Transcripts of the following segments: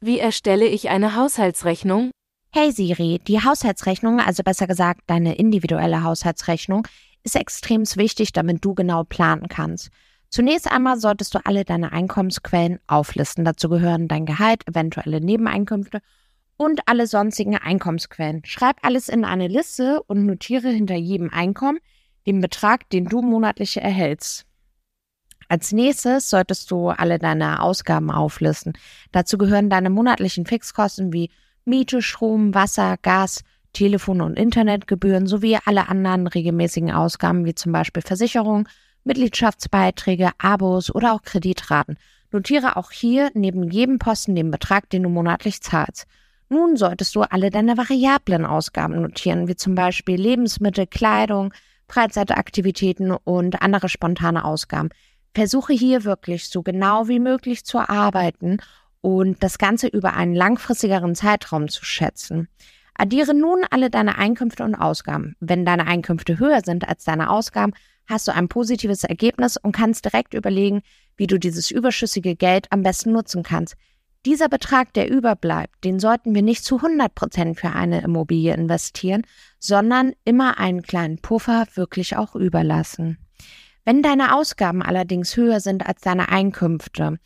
wie erstelle ich eine Haushaltsrechnung? Hey Siri, die Haushaltsrechnung, also besser gesagt deine individuelle Haushaltsrechnung, ist extrem wichtig, damit du genau planen kannst. Zunächst einmal solltest du alle deine Einkommensquellen auflisten. Dazu gehören dein Gehalt, eventuelle Nebeneinkünfte und alle sonstigen Einkommensquellen. Schreib alles in eine Liste und notiere hinter jedem Einkommen den Betrag, den du monatlich erhältst. Als nächstes solltest du alle deine Ausgaben auflisten. Dazu gehören deine monatlichen Fixkosten wie Miete, Strom, Wasser, Gas, Telefon- und Internetgebühren sowie alle anderen regelmäßigen Ausgaben wie zum Beispiel Versicherung, Mitgliedschaftsbeiträge, Abos oder auch Kreditraten. Notiere auch hier neben jedem Posten den Betrag, den du monatlich zahlst. Nun solltest du alle deine variablen Ausgaben notieren, wie zum Beispiel Lebensmittel, Kleidung, Freizeitaktivitäten und andere spontane Ausgaben. Versuche hier wirklich so genau wie möglich zu arbeiten und das Ganze über einen langfristigeren Zeitraum zu schätzen. Addiere nun alle deine Einkünfte und Ausgaben. Wenn deine Einkünfte höher sind als deine Ausgaben, hast du ein positives Ergebnis und kannst direkt überlegen, wie du dieses überschüssige Geld am besten nutzen kannst. Dieser Betrag, der überbleibt, den sollten wir nicht zu 100 Prozent für eine Immobilie investieren, sondern immer einen kleinen Puffer wirklich auch überlassen. Wenn deine Ausgaben allerdings höher sind als deine Einkünfte,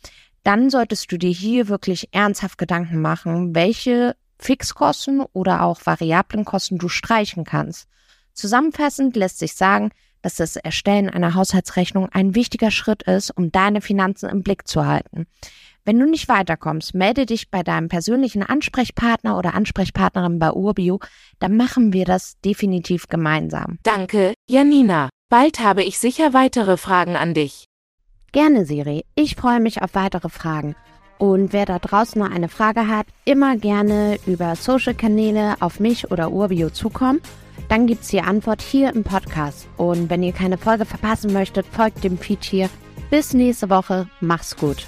dann solltest du dir hier wirklich ernsthaft Gedanken machen, welche Fixkosten oder auch variablen Kosten du streichen kannst. Zusammenfassend lässt sich sagen, dass das Erstellen einer Haushaltsrechnung ein wichtiger Schritt ist, um deine Finanzen im Blick zu halten. Wenn du nicht weiterkommst, melde dich bei deinem persönlichen Ansprechpartner oder Ansprechpartnerin bei Urbio, dann machen wir das definitiv gemeinsam. Danke, Janina. Bald habe ich sicher weitere Fragen an dich. Gerne, Siri. Ich freue mich auf weitere Fragen. Und wer da draußen noch eine Frage hat, immer gerne über Social-Kanäle auf mich oder Urbio zukommen. Dann gibt es die Antwort hier im Podcast. Und wenn ihr keine Folge verpassen möchtet, folgt dem Feed hier. Bis nächste Woche. Mach's gut.